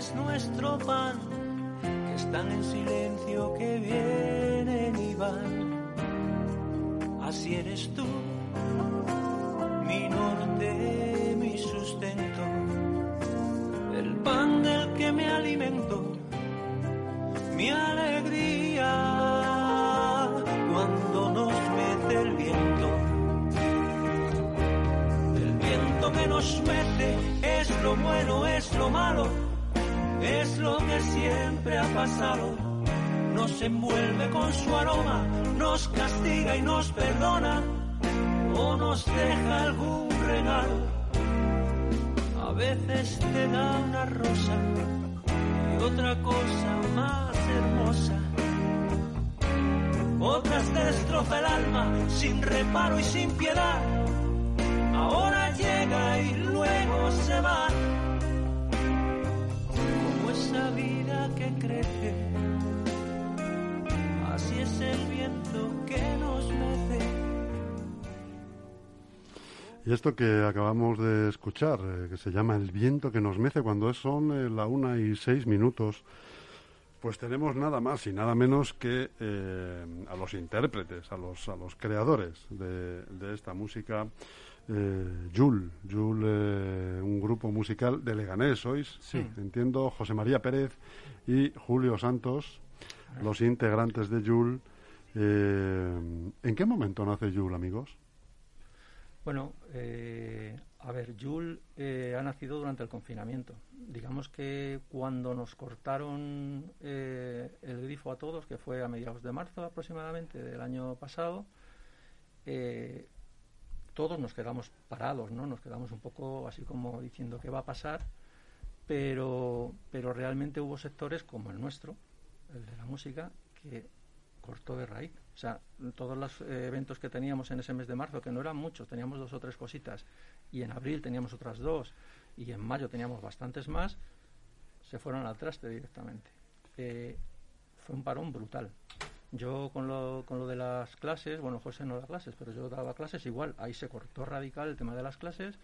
es nuestro pan, que están en silencio, que vienen y van. Así eres tú, mi norte, mi sustento, el pan del que me alimento, mi alegría cuando nos mece el viento. El viento que nos mece es lo bueno, es lo malo, es lo que siempre ha pasado. Nos envuelve con su aroma, nos castiga y nos perdona, o nos deja algún regalo. A veces te da una rosa y otra cosa más hermosa. Otras te destroza el alma sin reparo y sin piedad. Así es el viento que nos mece. Y esto que acabamos de escuchar, eh, que se llama El viento que nos mece, cuando son eh, la una y seis minutos, pues tenemos nada más y nada menos que eh, a los intérpretes, a los, a los creadores de, de esta música. Eh, Jul, Jul, eh, un grupo musical de Leganés, ¿sois? Sí. Entiendo, José María Pérez y Julio Santos, los integrantes de Jul. Eh, ¿En qué momento nace Jul, amigos? Bueno, eh, a ver, Jul eh, ha nacido durante el confinamiento. Digamos que cuando nos cortaron eh, el grifo a todos, que fue a mediados de marzo aproximadamente del año pasado, eh, todos nos quedamos parados, ¿no? Nos quedamos un poco así como diciendo qué va a pasar, pero, pero realmente hubo sectores como el nuestro, el de la música, que cortó de raíz. O sea, todos los eventos que teníamos en ese mes de marzo, que no eran muchos, teníamos dos o tres cositas, y en abril teníamos otras dos, y en mayo teníamos bastantes más, se fueron al traste directamente. Eh, fue un parón brutal. Yo con lo, con lo de las clases, bueno, José no da clases, pero yo daba clases igual, ahí se cortó radical el tema de las clases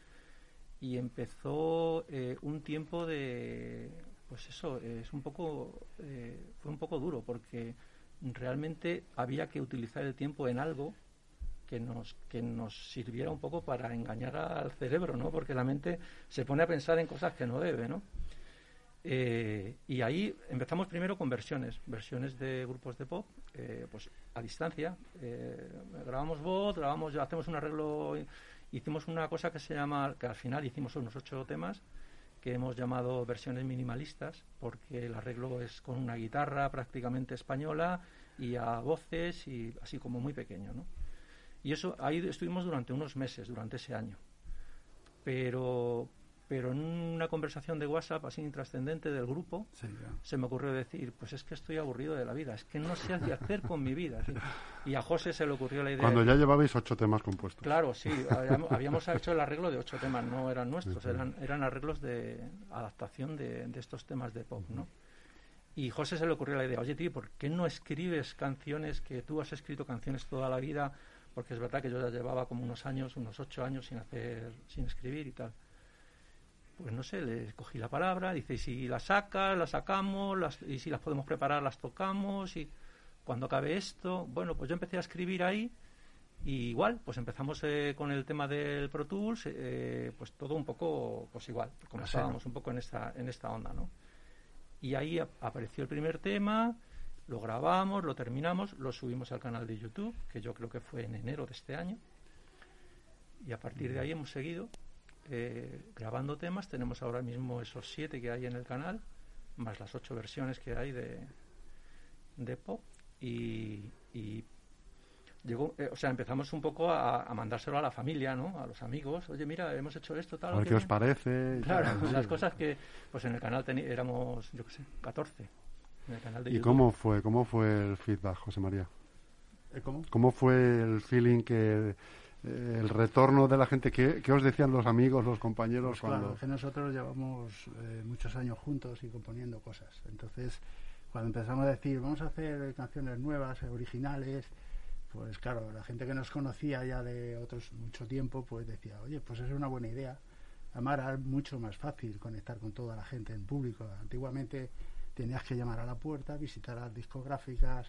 y empezó eh, un tiempo de, pues eso, es un poco, eh, fue un poco duro porque realmente había que utilizar el tiempo en algo que nos, que nos sirviera un poco para engañar al cerebro, ¿no? Porque la mente se pone a pensar en cosas que no debe, ¿no? Eh, y ahí empezamos primero con versiones, versiones de grupos de pop, eh, pues a distancia. Eh, grabamos voz, grabamos, hacemos un arreglo, hicimos una cosa que se llama, que al final hicimos unos ocho temas que hemos llamado versiones minimalistas, porque el arreglo es con una guitarra prácticamente española y a voces y así como muy pequeño, ¿no? Y eso ahí estuvimos durante unos meses, durante ese año. Pero, pero en una conversación de WhatsApp así intrascendente del grupo, Sí, se me ocurrió decir, pues es que estoy aburrido de la vida, es que no sé qué hacer con mi vida. Y a José se le ocurrió la idea. Cuando ya llevabais ocho temas compuestos. Claro, sí, habíamos, habíamos hecho el arreglo de ocho temas, no eran nuestros, eran, eran arreglos de adaptación de, de estos temas de pop, ¿no? Y José se le ocurrió la idea, oye tío, ¿por qué no escribes canciones que tú has escrito canciones toda la vida? Porque es verdad que yo ya llevaba como unos años, unos ocho años sin hacer, sin escribir y tal. Pues no sé, le cogí la palabra, dice, y si las sacas, las sacamos, las, y si las podemos preparar, las tocamos, y cuando acabe esto, bueno, pues yo empecé a escribir ahí, y igual, pues empezamos eh, con el tema del Pro Tools, eh, pues todo un poco, pues igual, como estábamos un poco en esta, en esta onda, ¿no? Y ahí ap- apareció el primer tema, lo grabamos, lo terminamos, lo subimos al canal de YouTube, que yo creo que fue en enero de este año. Y a partir de ahí hemos seguido eh, grabando temas. Tenemos ahora mismo esos siete que hay en el canal, más las ocho versiones que hay de, de pop. Y, y llegó, eh, o sea, empezamos un poco a, a mandárselo a la familia, ¿no? A los amigos. Oye, mira, hemos hecho esto, tal. A ver qué os bien". parece. y Claro, tal, las sí. cosas que, pues en el canal éramos, yo qué sé, 14. En el canal de ¿Y YouTube. cómo fue, cómo fue el feedback, José María? ¿Eh, ¿Cómo? ¿Cómo fue el feeling que eh, el retorno de la gente? ¿Qué, qué os decían los amigos, los compañeros Pues claro, cuando que nosotros llevamos eh, muchos años juntos y componiendo cosas. Entonces, cuando empezamos a decir, vamos a hacer canciones nuevas, eh, originales, pues claro, la gente que nos conocía ya de otros mucho tiempo, pues decía, oye, pues es una buena idea. Además era mucho más fácil conectar con toda la gente en público. Antiguamente tenías que llamar a la puerta, visitar las discográficas,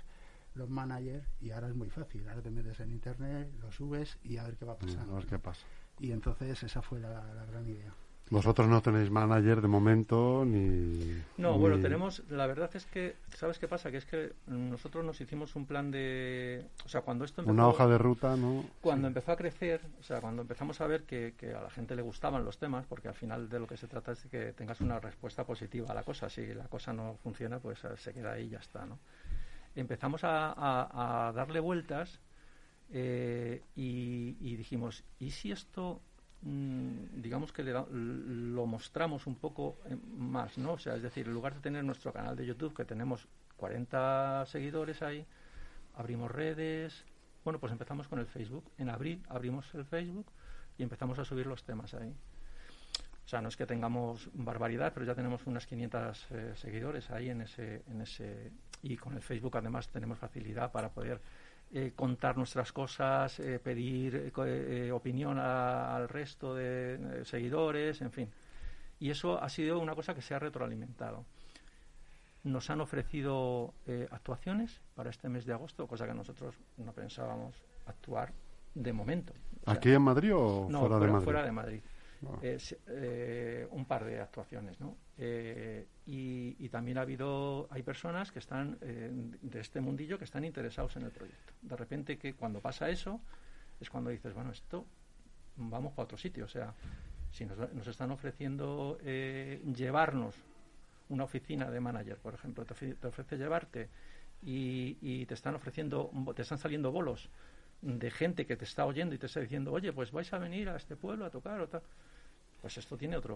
los managers, y ahora es muy fácil. Ahora te metes en internet, lo subes y a ver qué va pasando. Mm, A ver qué pasa. Y entonces esa fue la, la gran idea. Vosotros no tenéis manager de momento ni. No, ni- bueno, tenemos, la verdad es que, ¿sabes qué pasa? Que es que nosotros nos hicimos un plan de, o sea, cuando esto empezó, Una hoja de ruta, ¿no? cuando empezó a crecer, o sea, cuando empezamos a ver que, que a la gente le gustaban los temas, porque al final de lo que se trata es de que tengas una respuesta positiva a la cosa. Si la cosa no funciona, pues se queda ahí y ya está, ¿no? Empezamos a, darle vueltas eh, y, y dijimos, ¿y si esto, mm, digamos que le da- lo mostramos un poco eh, más, ¿no? O sea, es decir, en lugar de tener nuestro canal de YouTube, que tenemos 40 seguidores ahí, abrimos redes, bueno, pues empezamos con el Facebook. En abril abrimos el Facebook y empezamos a subir los temas ahí. O sea, no es que tengamos barbaridad, pero ya tenemos unas 500 eh, seguidores ahí en ese, en ese... Y con el Facebook además tenemos facilidad para poder eh, contar nuestras cosas, eh, pedir eh, eh, opinión a- al resto de seguidores, en fin. Y eso ha sido una cosa que se ha retroalimentado. Nos han ofrecido eh, actuaciones para este mes de agosto, cosa que nosotros no pensábamos actuar de momento. O sea, ¿Aquí en Madrid o no, fuera, de Madrid? fuera de Madrid. Eh, un par de actuaciones, ¿no? Eh, y, también ha habido, hay personas que están eh, de este mundillo que están interesados en el proyecto. De repente que cuando pasa eso es cuando dices, bueno, esto vamos para otro sitio. O sea, si nos, están ofreciendo eh, llevarnos una oficina de manager, por ejemplo, te, ofre- te ofrece llevarte y, y te están ofreciendo, te están saliendo bolos de gente que te está oyendo y te está diciendo, oye, pues vais a venir a este pueblo a tocar o tal. Pues esto tiene otro,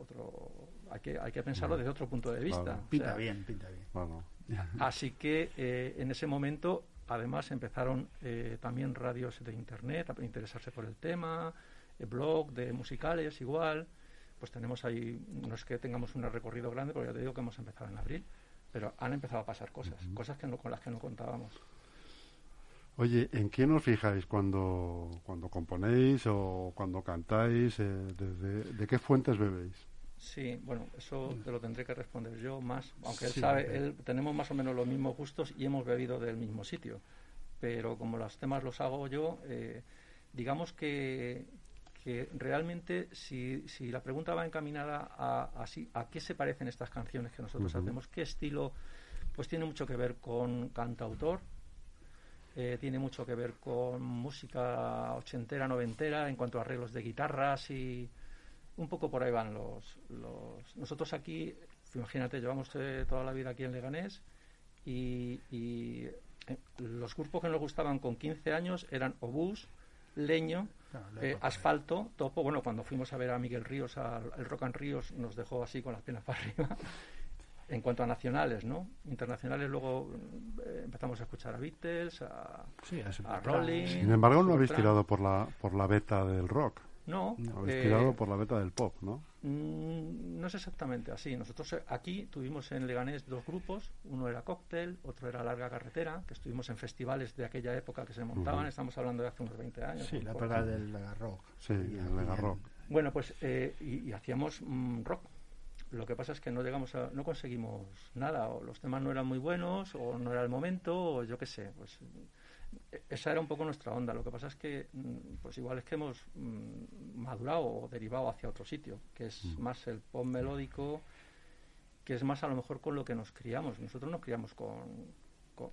otro hay que, hay que pensarlo desde otro punto de vista. Claro. O Pinta sea, bien, pinta bien. Bueno, Así que eh, en ese momento, además, empezaron eh, también radios de internet a interesarse por el tema, eh, blog de musicales igual. Pues tenemos ahí, no es que tengamos un recorrido grande, porque ya te digo que hemos empezado en abril, pero han empezado a pasar cosas, cosas que no, con las que no contábamos. Oye, ¿en quién os fijáis cuando, cuando componéis o cuando cantáis? Eh, desde, ¿De qué fuentes bebéis? Sí, bueno, eso te lo tendré que responder yo más, aunque él Sí, sabe, él, tenemos más o menos los mismos gustos y hemos bebido del mismo sitio, pero como los temas los hago yo, eh, digamos que, que realmente si, si la pregunta va encaminada a, a, a qué se parecen estas canciones que nosotros hacemos, qué estilo, pues tiene mucho que ver con cantautor, eh, tiene mucho que ver con música ochentera, noventera, en cuanto a arreglos de guitarras y un poco por ahí van los... los... Nosotros aquí, imagínate, llevamos eh, toda la vida aquí en Leganés y, y, eh, los grupos que nos gustaban con 15 años eran Obús, Leño, eh, época. Asfalto, Topo. Bueno, cuando fuimos a ver a Miguel Ríos, al el Rock and Ríos, nos dejó así con las piernas para arriba. En cuanto a nacionales, ¿no? Internacionales, luego eh, empezamos a escuchar a Beatles, a, Sí, a a Supertramp. Rolling. Sin embargo, no habéis tirado por la, por la beta del rock. No, Habéis eh, tirado por la beta del pop, ¿no? Mm, No es exactamente así. Nosotros eh, aquí tuvimos en Leganés dos grupos. Uno era Cóctel, otro era Larga Carretera, que estuvimos en festivales de aquella época que se montaban. Estamos hablando de hace unos 20 años. Sí, la época del Lega rock. Sí, Y el aquí Lega en- rock. Bueno, pues eh, y, y hacíamos mm, rock. Lo que pasa es que no llegamos a, no conseguimos nada, o los temas no eran muy buenos, o no era el momento, o yo qué sé. Pues esa era un poco nuestra onda. Lo que pasa es que, mm, pues igual es que hemos mm, madurado o derivado hacia otro sitio, que es Mm. más el pop melódico, que es más a lo mejor con lo que nos criamos. Nosotros nos criamos con-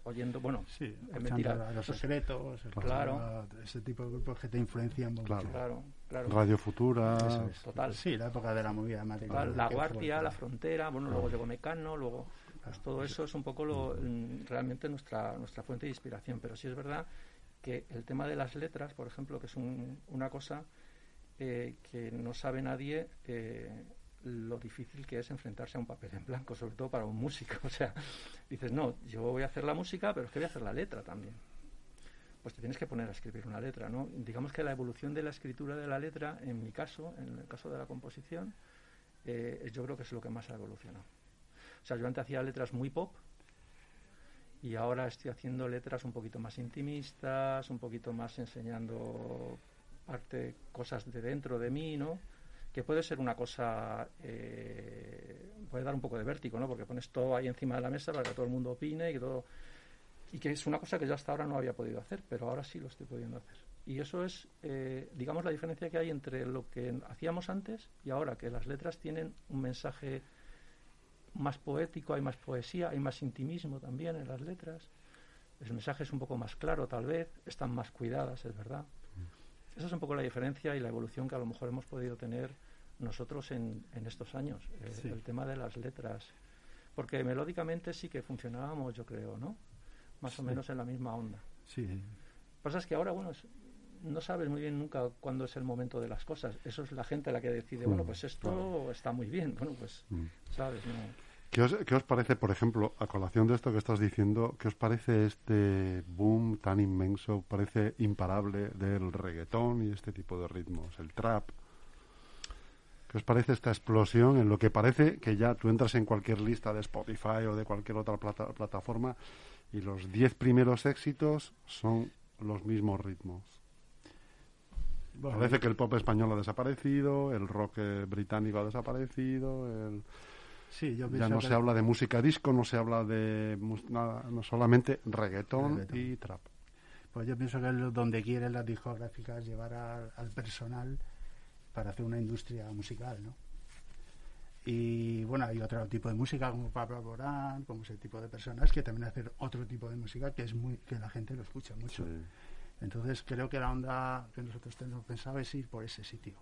oyendo, bueno, Sí, mentira. los Pues- secretos, Claro. ese tipo de grupos que te influencian mucho. Claro. claro, claro. Radio Futura. Es. Total. Sí, la época de la movida material. Total, la Guardia, fue- la Frontera, bueno, luego llegó Mecano, luego pues Claro, todo eso es un poco lo, mm, realmente nuestra nuestra fuente de inspiración, pero sí es verdad que el tema de las letras, por ejemplo, que es un- una cosa eh, que no sabe nadie eh, lo difícil que es enfrentarse a un papel en blanco, sobre todo para un músico. O sea, dices, no, yo voy a hacer la música, pero es que voy a hacer la letra también. Pues te tienes que poner a escribir una letra, ¿no? Digamos que la evolución de la escritura de la letra, en mi caso, en el caso de la composición, eh, yo creo que es lo que más ha evolucionado. O sea, yo antes hacía letras muy pop y ahora estoy haciendo letras un poquito más intimistas, un poquito más enseñando parte, cosas de dentro de mí, ¿no? Que puede ser una cosa, eh, puede dar un poco de vértigo, ¿no? Porque pones todo ahí encima de la mesa para que todo el mundo opine y que todo y que es una cosa que yo hasta ahora no había podido hacer, pero ahora sí lo estoy pudiendo hacer. Y eso es, eh, digamos, la diferencia que hay entre lo que hacíamos antes y ahora, que las letras tienen un mensaje más poético, hay más poesía, hay más intimismo también en las letras. El mensaje es un poco más claro, tal vez, están más cuidadas, es verdad. Esa es un poco la diferencia y la evolución que a lo mejor hemos podido tener nosotros en, en estos años, eh, el tema de las letras. Porque melódicamente sí que funcionábamos, yo creo, ¿no? más o menos en la misma onda. Sí. Pasa es que ahora, bueno, no sabes muy bien nunca cuándo es el momento de las cosas. Eso es la gente la que decide, bueno, mm, pues esto está muy bien. Bueno, pues, mm. ¿sabes? ¿Qué os, ¿Qué os, parece, por ejemplo, a colación de esto que estás diciendo, qué os parece este boom tan inmenso, parece imparable del reggaetón y este tipo de ritmos, el trap? ¿Qué os parece esta explosión en lo que parece que ya tú entras en cualquier lista de Spotify o de cualquier otra plataforma y los diez primeros éxitos son los mismos ritmos. Parece que el pop español ha desaparecido, el rock eh, británico ha desaparecido, el... Sí, yo ya no se habla de música disco, no se habla de nada, no solamente reggaetón, y trap. Pues yo pienso que es donde quieren las discográficas llevar al personal para hacer una industria musical, ¿no? Y bueno, hay otro tipo de música como Pablo Alborán, como ese tipo de personas que también hacen otro tipo de música que es muy que la gente lo escucha mucho. Entonces creo que la onda que nosotros tenemos pensado es ir por ese sitio.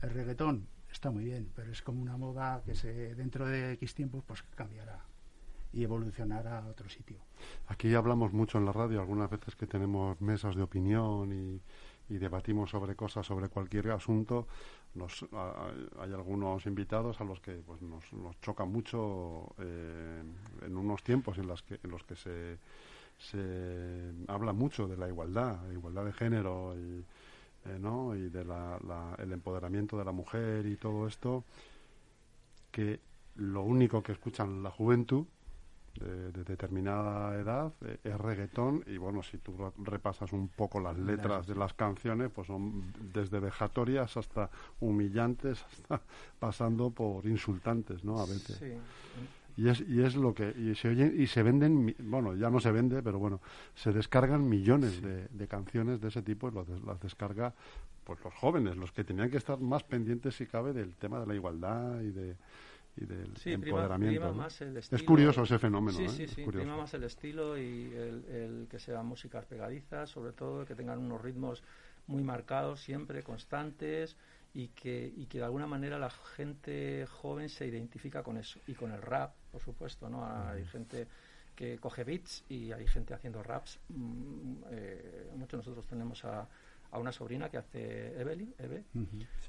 El reggaetón está muy bien, pero es como una moda que se dentro de X tiempo pues cambiará y evolucionará a otro sitio. Aquí hablamos mucho en la radio, algunas veces que tenemos mesas de opinión y, y debatimos sobre cosas, sobre cualquier asunto, nos, hay algunos invitados a los que pues, nos, nos choca mucho eh, en unos tiempos en, las que, en los que se, se habla mucho de la igualdad, igualdad de género y, eh, ¿no? y de la, el empoderamiento de la mujer y todo esto, que lo único que escuchan la juventud de, determinada edad eh, es reggaetón y bueno, si tú repasas un poco las letras de las canciones, pues son desde vejatorias hasta humillantes, hasta pasando por insultantes, ¿no? A veces. Y es, y es lo que y se oyen y se venden bueno ya no se vende pero bueno se descargan millones de, de, canciones de ese tipo y las descarga pues los jóvenes los que tenían que estar más pendientes si cabe del tema de la igualdad y de y del empoderamiento. es curioso ese fenómeno. Sí, ¿eh? sí, sí. Prima más el estilo y el, que sean músicas pegadizas, sobre todo, que tengan unos ritmos muy marcados, siempre constantes y que, y que de alguna manera la gente joven se identifica con eso. Y con el rap, por supuesto, ¿no? Hay gente que coge beats y hay gente haciendo raps. Mm, eh, muchos nosotros tenemos a, a, una sobrina que hace Evelyn, Eve,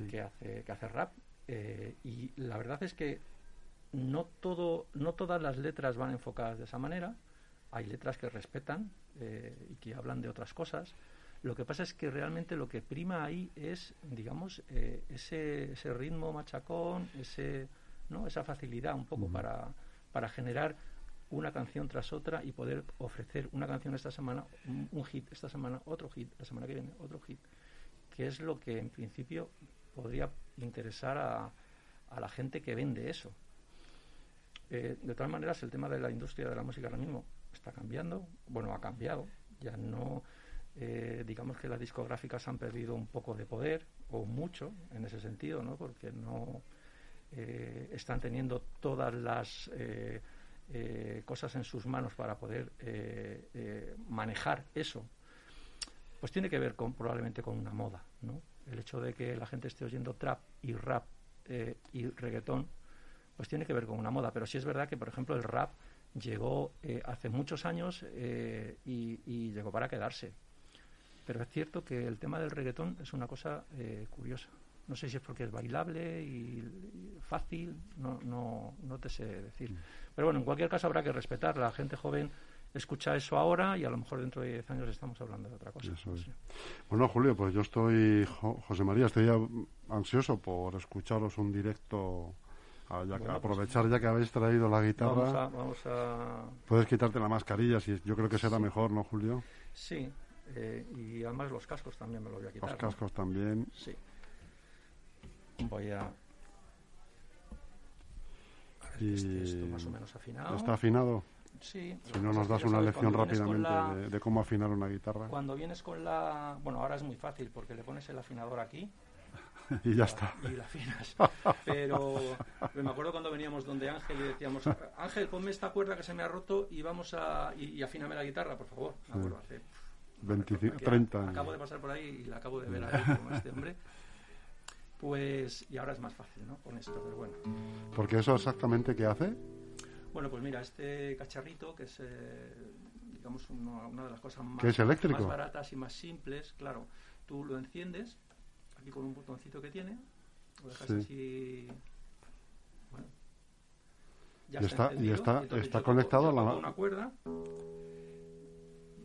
que, hace, que hace rap. Eh, y la verdad es que no, todo, no todas las letras van enfocadas de esa manera. Hay letras que respetan eh, y que hablan de otras cosas. Lo que pasa es que realmente lo que prima ahí es, digamos, eh, ese, ese, ritmo machacón, ese, ¿no? esa facilidad un poco para, para generar una canción tras otra y poder ofrecer una canción esta semana, un, hit esta semana, otro hit, la semana que viene, otro hit, que es lo que en principio podría interesar a, a la gente que vende eso. Eh, de todas maneras, el tema de la industria de la música ahora mismo está cambiando, bueno, ha cambiado, ya no, eh, digamos que las discográficas han perdido un poco de poder, o mucho en ese sentido, ¿no? Porque no eh, están teniendo todas las cosas en sus manos para poder manejar eso. Pues tiene que ver con, probablemente con una moda, ¿no? El hecho de que la gente esté oyendo trap y rap y reggaetón pues tiene que ver con una moda. Pero sí es verdad que, por ejemplo, el rap llegó eh, hace muchos años eh, y, llegó para quedarse. Pero es cierto que el tema del reggaetón es una cosa eh, curiosa. No sé si es porque es bailable y, fácil, no, no, no te sé decir. Mm. Pero bueno, en cualquier caso habrá que respetar. La gente joven escucha eso ahora y a lo mejor dentro de 10 años estamos hablando de otra cosa. Bueno, Julio, pues yo estoy, José María, estoy ansioso por escucharos un directo Ah, pues aprovechar ya que habéis traído la guitarra. Vamos a, Puedes quitarte la mascarilla, si yo creo que será mejor, ¿no, Julio? Sí, eh, y además los cascos también me los voy a quitar. Los cascos también. Sí. Voy a... a ver que Y esto más o menos afinado. ¿Está afinado? Sí. Si no nos das una lección rápidamente de, de cómo afinar una guitarra Cuando vienes con la... Bueno, ahora es muy fácil porque le pones el afinador aquí y ya está. y la afinas. Pero me acuerdo cuando veníamos donde Ángel y decíamos, Ángel, ponme esta cuerda que se me ha roto y vamos a... y, y afíname la guitarra, por favor. Me acuerdo hace... 25, Aquí 30 años. Acabo de pasar por ahí y la acabo de ver ahí con este hombre. Pues, y ahora es más fácil, ¿no? Con esto, pero bueno. Porque eso exactamente qué hace? Bueno, pues mira, este cacharrito, que es, eh, digamos, uno- una de las cosas más, más baratas y más simples, claro, tú lo enciendes, aquí con un botoncito que tiene, lo dejas Sí. así, bueno, ya Y está- y está- entonces está toco- conectado a la- una cuerda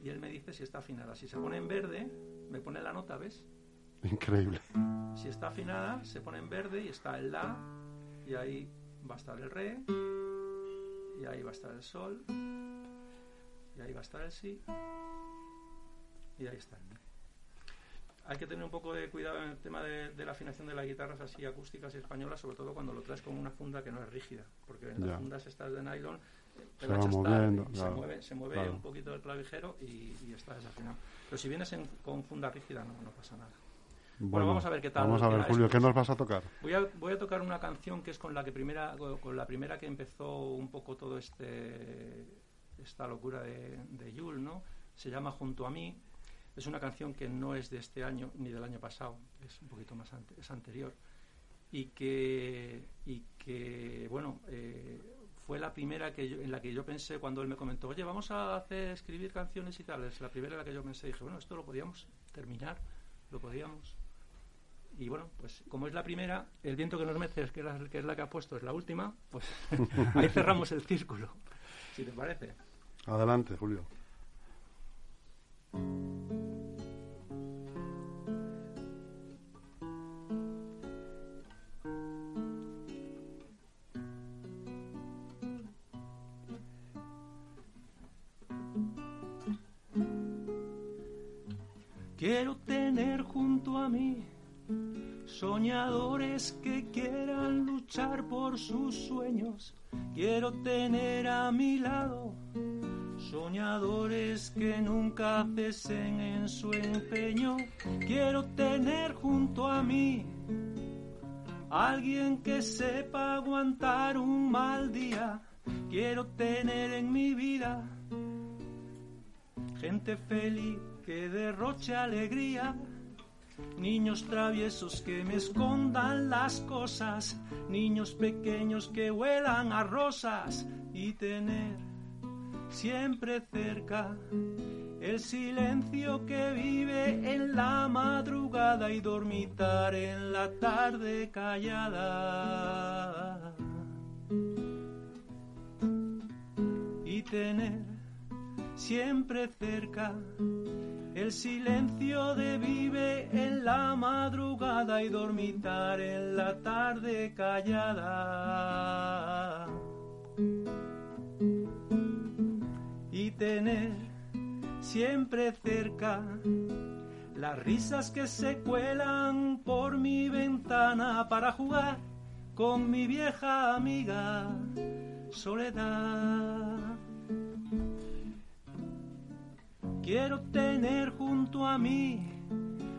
y él me dice si está afinada. Si se pone en verde, me pone la nota, ¿ves? Increíble. Si está afinada, se pone en verde y está el La, y ahí va a estar el Re, y ahí va a estar el Sol, y ahí va a estar el Si, y ahí está el. Hay que tener un poco de cuidado en el tema de, de la afinación de las guitarras así acústicas y españolas, sobre todo cuando lo traes con una funda que no es rígida, porque en las fundas estas de nylon eh, te Se va moviendo, y claro, se mueve, se mueve claro. un poquito el clavijero y, y está desafinado. Pero si vienes en- con funda rígida no, no pasa nada. Bueno, vamos a ver qué tal Vamos a ver, Julio, esto. ¿qué nos vas a tocar? Voy a, voy a tocar una canción que es con la que primera con la primera que empezó un poco todo este esta locura de, de Yule, ¿no? Se llama Junto a mí. Es una canción que no es de este año ni del año pasado, es un poquito más ante- es anterior y que y que bueno eh, fue la primera que yo- en la que yo pensé cuando él me comentó, oye, vamos a hacer escribir canciones y tal. Es la primera en la que yo pensé, dije, bueno, esto lo podíamos terminar, lo podíamos y bueno, pues como es la primera, el viento que nos mece, que es la que, es la que ha puesto, es la última, pues ahí cerramos el círculo, si te parece. Adelante, Julio. Quiero tener junto a mí soñadores que quieran luchar por sus sueños. Quiero tener a mi lado soñadores que nunca cesen en su empeño. Quiero tener junto a mí alguien que sepa aguantar un mal día. Quiero tener en mi vida gente feliz que derroche alegría, niños traviesos que me escondan las cosas, niños pequeños que huelan a rosas. Y tener siempre cerca el silencio que vive en la madrugada y dormitar en la tarde callada. Y tener siempre cerca. El silencio de vive en la madrugada y dormitar en la tarde callada. Y tener siempre cerca las risas que se cuelan por mi ventana para jugar con mi vieja amiga Soledad. Quiero tener junto a mí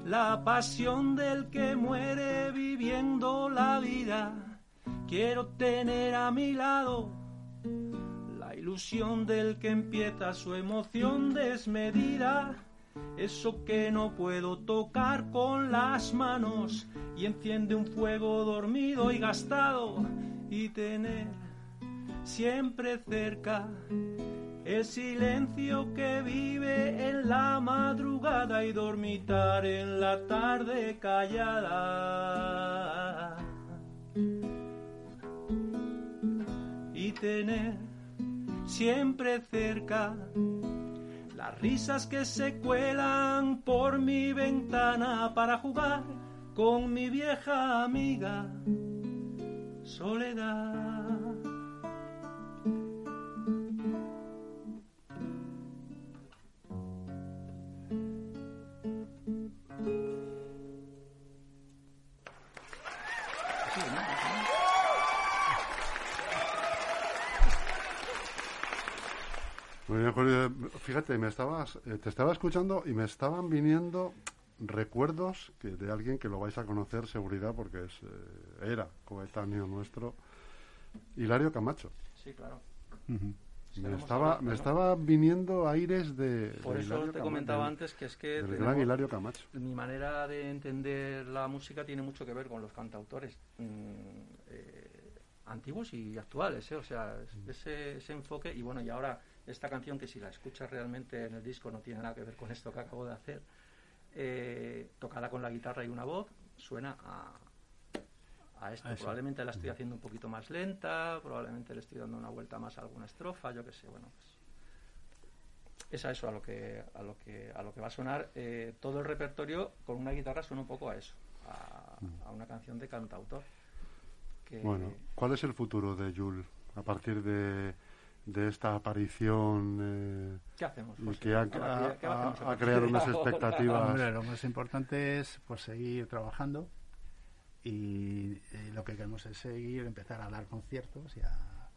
la pasión del que muere viviendo la vida. Quiero tener a mi lado la ilusión del que empieza su emoción desmedida. Eso que no puedo tocar con las manos y enciende un fuego dormido y gastado y tener siempre cerca el silencio que vive en la madrugada y dormitar en la tarde callada. Y tener siempre cerca las risas que se cuelan por mi ventana para jugar con mi vieja amiga Soledad. Fíjate, me estabas, eh, te estaba escuchando y me estaban viniendo recuerdos que de alguien que lo vais a conocer, seguridad, porque es, eh, era coetáneo nuestro, Hilario Camacho. Sí, claro. Me estaba, me estaba viniendo aires de. Por de eso Hilario te comentaba antes que es que del gran Hilario Camacho. mi manera de entender la música tiene mucho que ver con los cantautores mm, eh, antiguos y actuales, ¿eh? o sea, es- ese, ese enfoque y bueno, y ahora esta canción que si la escuchas realmente en el disco no tiene nada que ver con esto que acabo de hacer, eh, tocada con la guitarra y una voz, suena a, a esto. A probablemente la estoy haciendo un poquito más lenta, probablemente le estoy dando una vuelta más a alguna estrofa, yo qué sé, bueno, pues. Es a eso a lo que a lo que a lo que va a sonar. Eh, todo el repertorio con una guitarra suena un poco a eso a, a una canción de cantautor que Bueno, ¿cuál es el futuro de Yul a partir de, de esta aparición eh, qué hacemos José? que ha, A partir de- ha- ¿qué hacemos a ha creado unas expectativas? Hombre, lo más importante es pues seguir trabajando y, eh, lo que queremos es seguir, empezar a dar conciertos y a,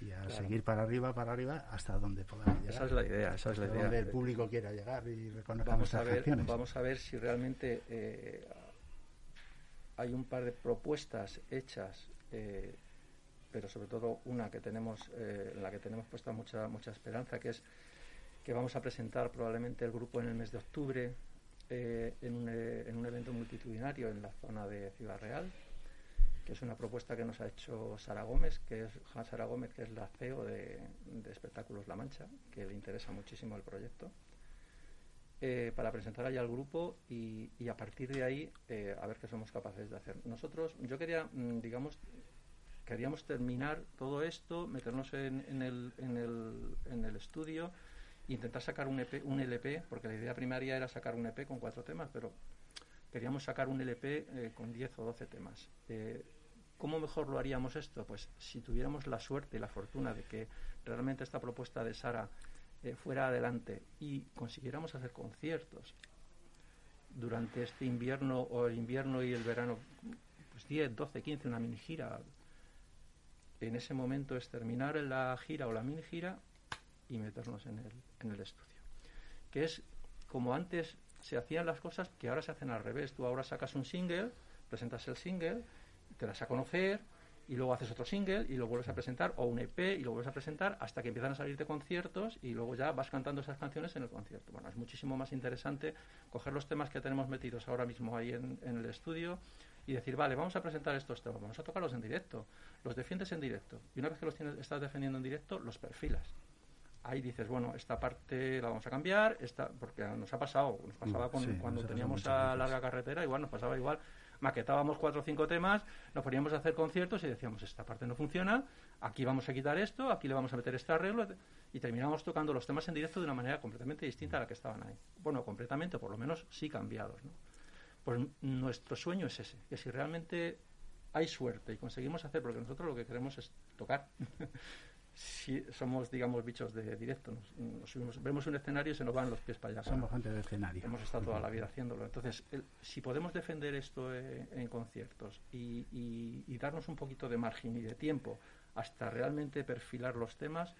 y a Claro. seguir para arriba, para arriba, hasta donde podamos llegar. esa es la idea esa es la Hasta idea donde el público quiera llegar y reconozca vamos a ver canciones. vamos a ver si realmente eh, hay un par de propuestas hechas eh, pero sobre todo una que tenemos eh, en la que tenemos puesta mucha mucha esperanza que es que vamos a presentar probablemente el grupo en el mes de octubre eh, en, un, eh, en un evento multitudinario en la zona de Ciudad Real que es una propuesta que nos ha hecho Sara Gómez, que es Sara Gómez, que es la CEO de, de Espectáculos La Mancha, que le interesa muchísimo el proyecto para presentar allá al grupo y, y a partir de ahí a ver qué somos capaces de hacer. Nosotros, yo quería, mm, digamos, queríamos terminar todo esto, meternos en, el, estudio, intentar sacar un, LP, porque la idea primaria era sacar un EP con cuatro temas, pero queríamos sacar un LP eh, con 10 o 12 temas. Eh, ¿Cómo mejor lo haríamos esto? Pues si tuviéramos la suerte y la fortuna de que realmente esta propuesta de Sara eh, fuera adelante y consiguiéramos hacer conciertos durante este invierno o el invierno y el verano, pues 10, 12, 15, una mini gira. En ese momento es terminar la gira o la mini gira y meternos en el, en el estudio. Que es como antes se hacían las cosas que ahora se hacen al revés. Tú ahora sacas un single, presentas el single, te das a conocer y luego haces otro single y lo vuelves a presentar o un EP y lo vuelves a presentar hasta que empiezan a salirte conciertos y luego ya vas cantando esas canciones en el concierto. Bueno, es muchísimo más interesante coger los temas que tenemos metidos ahora mismo ahí en, en el estudio y decir, vale, vamos a presentar estos temas, vamos a tocarlos en directo, los defiendes en directo y una vez que los tienes, estás defendiendo en directo, los perfilas. Ahí dices, bueno, esta parte la vamos a cambiar, esta, porque nos ha pasado, nos pasaba con, sí, cuando teníamos a larga carretera, igual nos pasaba igual, maquetábamos cuatro o cinco temas, nos poníamos a hacer conciertos y decíamos, esta parte no funciona, aquí vamos a quitar esto, aquí le vamos a meter este arreglo, y terminamos tocando los temas en directo de una manera completamente distinta a la que estaban ahí. Bueno, completamente, por lo menos sí cambiados, ¿no? Pues nuestro sueño es ese, que si realmente hay suerte y conseguimos hacer, porque nosotros lo que queremos es tocar. si somos, digamos, bichos de directo, nos, nos subimos, vemos un escenario y se nos van los pies para allá. Somos gente de escenario. Hemos estado toda la vida haciéndolo. Entonces, el- si podemos defender esto eh, en conciertos y, y- y darnos un poquito de margen y de tiempo hasta realmente perfilar los temas,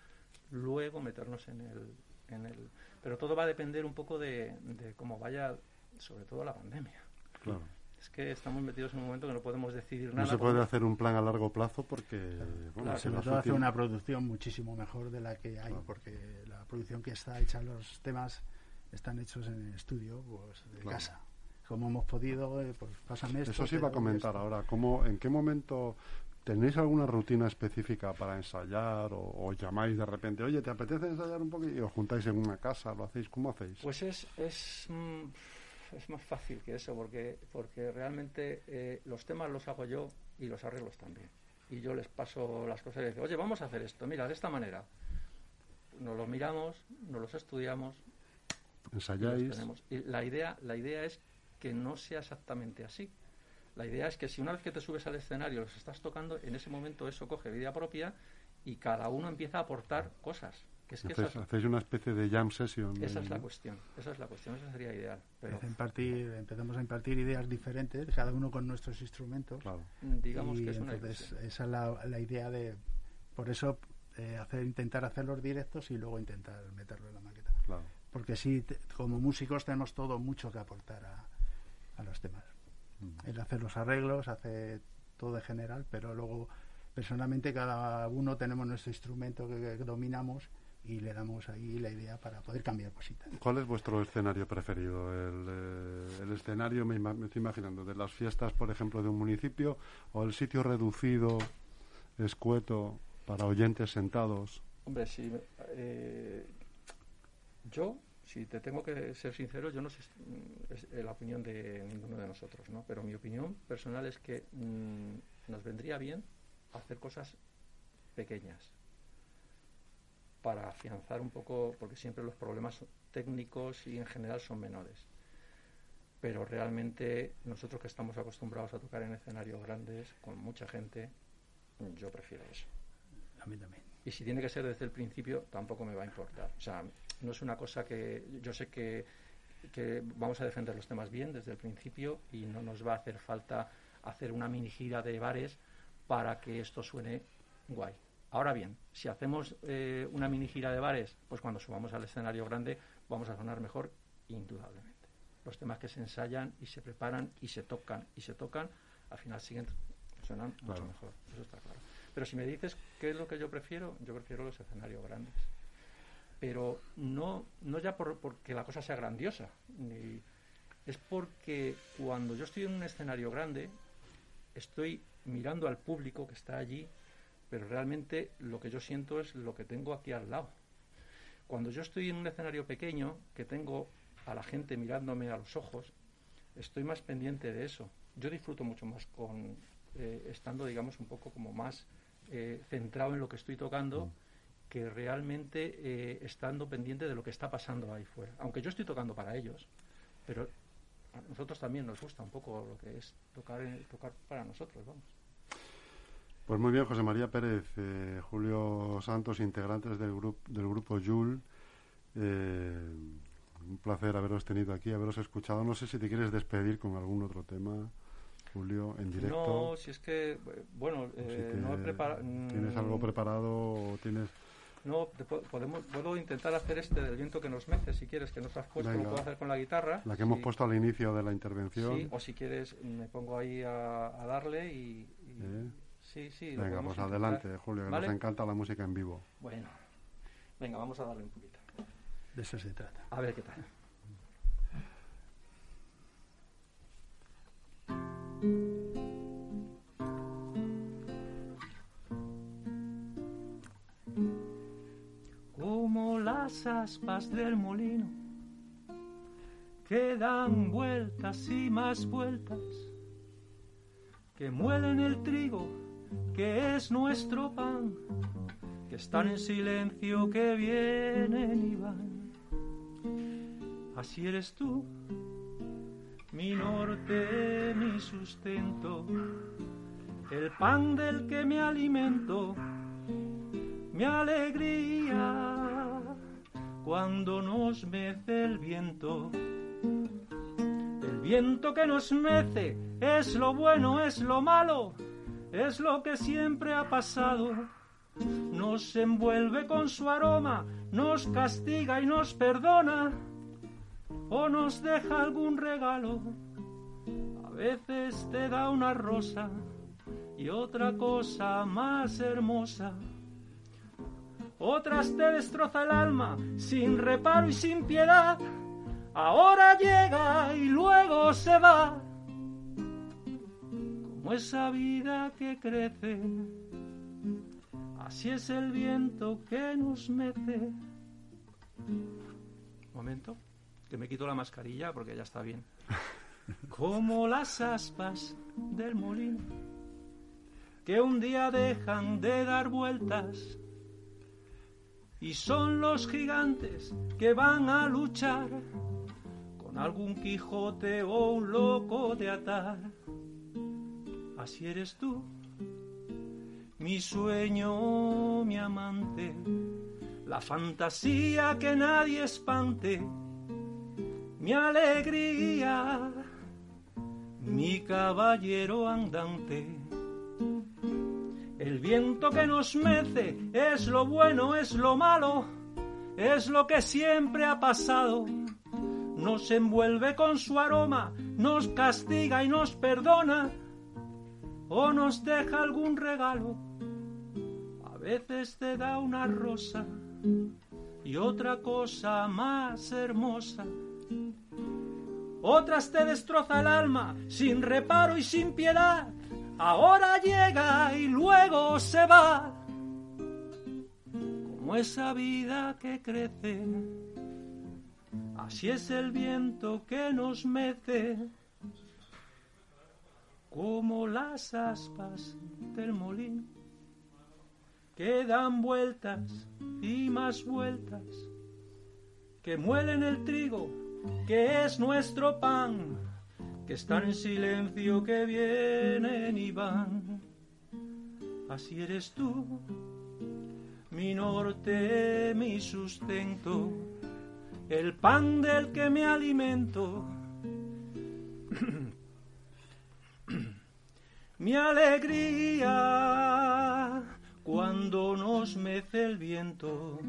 luego meternos en el, en el... Pero todo va a depender un poco de, de cómo vaya, sobre todo la pandemia. Claro. Es que estamos metidos en un momento que no podemos decidir No nada. se puede porque- hacer un plan a largo plazo porque, bueno, Claro, en sobre todo hacer últimos- una producción muchísimo mejor de la que hay, Claro. porque la producción que está hecha, los temas están hechos en el estudio, pues de Claro. casa. Como hemos podido, eh, pues pásame esto. Eso sí iba a comentar esto. ahora. ¿cómo, ¿En qué momento tenéis alguna rutina específica para ensayar o, o llamáis de repente, oye, ¿te apetece ensayar un poco? Y os juntáis en una casa, ¿lo hacéis? ¿Cómo hacéis? Pues es, es, mm, es más fácil que eso, porque, porque realmente eh, los temas los hago yo y los arreglos también. Y yo les paso las cosas y les digo, oye, vamos a hacer esto, mira, de esta manera. Nos los miramos, nos los estudiamos los ¿Ensayáis? Y la idea, la idea es que no sea exactamente así. La idea es que si una vez que te subes al escenario los estás tocando, en ese momento eso coge vida propia y cada uno empieza a aportar cosas. Que es que Hacéis, esa, es, hacéis una especie de jam session. esa es la ¿no? cuestión, esa es la cuestión, eso sería ideal. Pero impartir- empezamos a impartir ideas diferentes, cada uno con nuestros instrumentos. Claro. digamos y que es una entonces ilusión. esa es la, la idea de por eso eh, hacer intentar hacer los directos y luego intentar meterlo en la maqueta Claro. porque sí te- como músicos tenemos todo mucho que aportar a, a los temas Mm. el hacer los arreglos hace todo en general pero luego personalmente cada uno tenemos nuestro instrumento que, que dominamos y le damos ahí la idea para poder cambiar cositas ¿Cuál es vuestro escenario preferido? El, eh, el escenario, me, me estoy imaginando, de las fiestas, por ejemplo, de un municipio o el sitio reducido, escueto, para oyentes sentados. Hombre, si eh, yo, si te tengo que ser sincero, yo no sé mm, es eh, la opinión de ninguno de nosotros, ¿no? Pero mi opinión personal es que mm, nos vendría bien hacer cosas pequeñas para afianzar un poco, porque siempre los problemas técnicos y en general son menores. Pero realmente nosotros que estamos acostumbrados a tocar en escenarios grandes con mucha gente, yo prefiero eso. a mí también Y si tiene que ser desde el principio, tampoco me va a importar. O sea, no es una cosa que yo sé que, que vamos a defender los temas bien desde el principio y no nos va a hacer falta hacer una mini gira de bares para que esto suene guay. Ahora bien, si hacemos eh, una mini gira de bares, pues cuando subamos al escenario grande vamos a sonar mejor, indudablemente. Los temas que se ensayan y se preparan y se tocan y se tocan, al final siguen suenan mucho Claro. mejor. Eso está claro. Pero si me dices qué es lo que yo prefiero, yo prefiero los escenarios grandes. Pero no, no ya por, porque la cosa sea grandiosa, ni- es porque cuando yo estoy en un escenario grande, estoy mirando al público que está allí, pero realmente lo que yo siento es lo que tengo aquí al lado. Cuando yo estoy en un escenario pequeño, que tengo a la gente mirándome a los ojos, estoy más pendiente de eso. Yo disfruto mucho más con eh, estando, digamos, un poco como más eh, centrado en lo que estoy tocando que realmente eh, estando pendiente de lo que está pasando ahí fuera. Aunque yo estoy tocando para ellos, pero a nosotros también nos gusta un poco lo que es tocar, tocar para nosotros, vamos. Pues muy bien, José María Pérez, eh, Julio Santos, integrantes del, grupo del grupo Yul. Eh, un placer haberos tenido aquí, haberos escuchado. No sé si te quieres despedir con algún otro tema, Julio, en directo. No, si es que, bueno, si eh, no he preparado... ¿Tienes algo preparado o tienes...? No, podemos, puedo intentar hacer este del viento que nos mece, si quieres, que nos has puesto, Venga. lo puedo hacer con la guitarra. La que hemos puesto al inicio de la intervención. Sí, o si quieres, me pongo ahí a, a darle y... y- ¿Eh? Sí, sí. lo Venga, podemos pues adelante, Julio, que ¿Vale? nos encanta la música en vivo. Bueno, venga, vamos a darle un poquito. de eso se trata A ver qué tal. Como las aspas del molino que dan vueltas y más vueltas, que muelen el trigo que es nuestro pan, que están en silencio, que vienen y van. Así eres tú, mi norte, mi sustento, el pan del que me alimento, mi alegría cuando nos mece el viento. El viento que nos mece es lo bueno, es lo malo, es lo que siempre ha pasado. Nos envuelve con su aroma, nos castiga y nos perdona, o nos deja algún regalo. A veces te da una rosa y otra cosa más hermosa. Otras te destroza el alma sin reparo y sin piedad. Ahora llega y luego se va. Como esa vida que crece, así es el viento que nos mece. Momento, que me quito la mascarilla porque ya está bien. Como las aspas del molino, que un día dejan de dar vueltas y son los gigantes que van a luchar con algún Quijote o un loco de atar. Así eres tú, mi sueño, mi amante, la fantasía que nadie espante, mi alegría, mi caballero andante. El viento que nos mece es lo bueno, es lo malo, es lo que siempre ha pasado. Nos envuelve con su aroma, nos castiga y nos perdona, o nos deja algún regalo. A veces te da una rosa y otra cosa más hermosa. Otras te destroza el alma sin reparo y sin piedad. Ahora llega y luego se va. Como esa vida que crece, así es el viento que nos mece. Como las aspas del molino que dan vueltas y más vueltas, que muelen el trigo, que es nuestro pan, que están en silencio, que vienen y van. Así eres tú, mi norte, mi sustento, el pan del que me alimento. Mi alegría cuando nos mece el viento.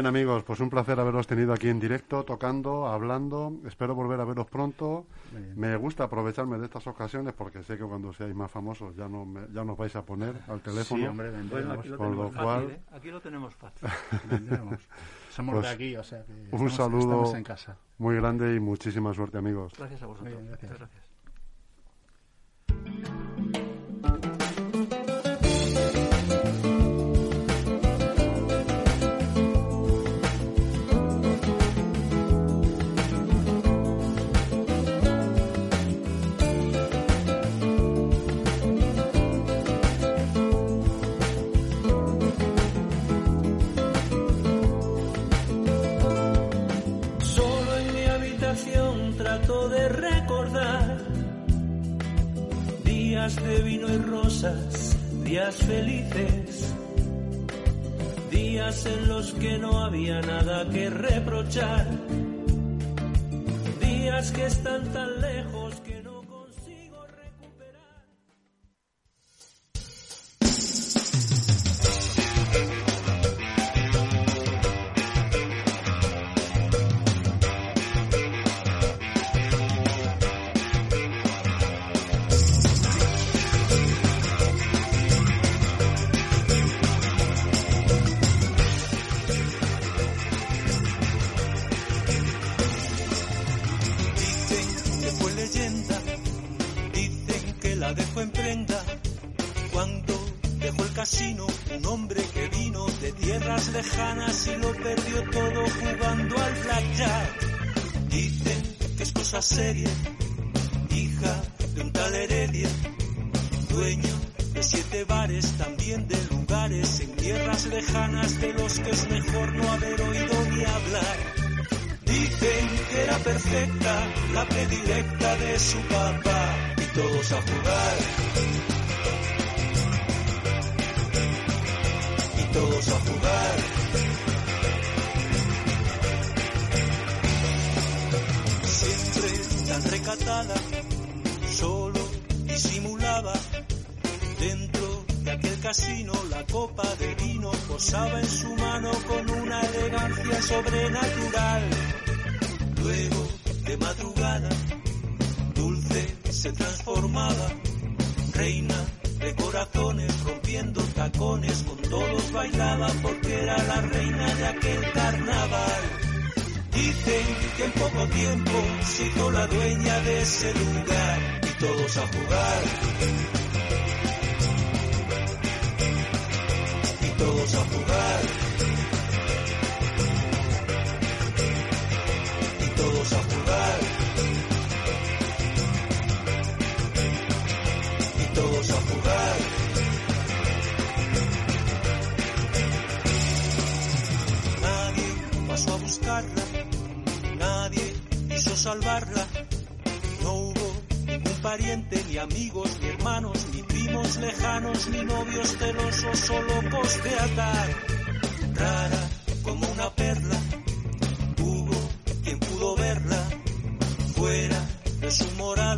Bien amigos, pues un placer haberos tenido aquí en directo, tocando, hablando. Espero volver a veros pronto. Me gusta aprovecharme de estas ocasiones porque sé que cuando seáis más famosos ya no ya nos vais a poner al teléfono. Sí, hombre, vendremos. aquí, lo Con lo tenemos cual- fácil, ¿eh? aquí lo tenemos fácil. Vendremos. Somos Pues, de aquí, o sea que un estamos, saludo. estamos en casa. Muy grande y muchísima suerte amigos. Gracias a vosotros. Muy bien, gracias. Muchas gracias. De vino y rosas, días felices, días en los que no había nada que reprochar, días que están tan lejos sobrenatural. Luego, de madrugada, dulce se transformaba, reina de corazones, rompiendo tacones, con todos bailaba porque era la reina de aquel carnaval. Dicen que en poco tiempo se la dueña de ese lugar y todos a jugar. Y todos a jugar. Salvarla. No hubo ningún pariente, ni amigos, ni hermanos, ni primos lejanos, ni novios celosos o locos atar. Rara como una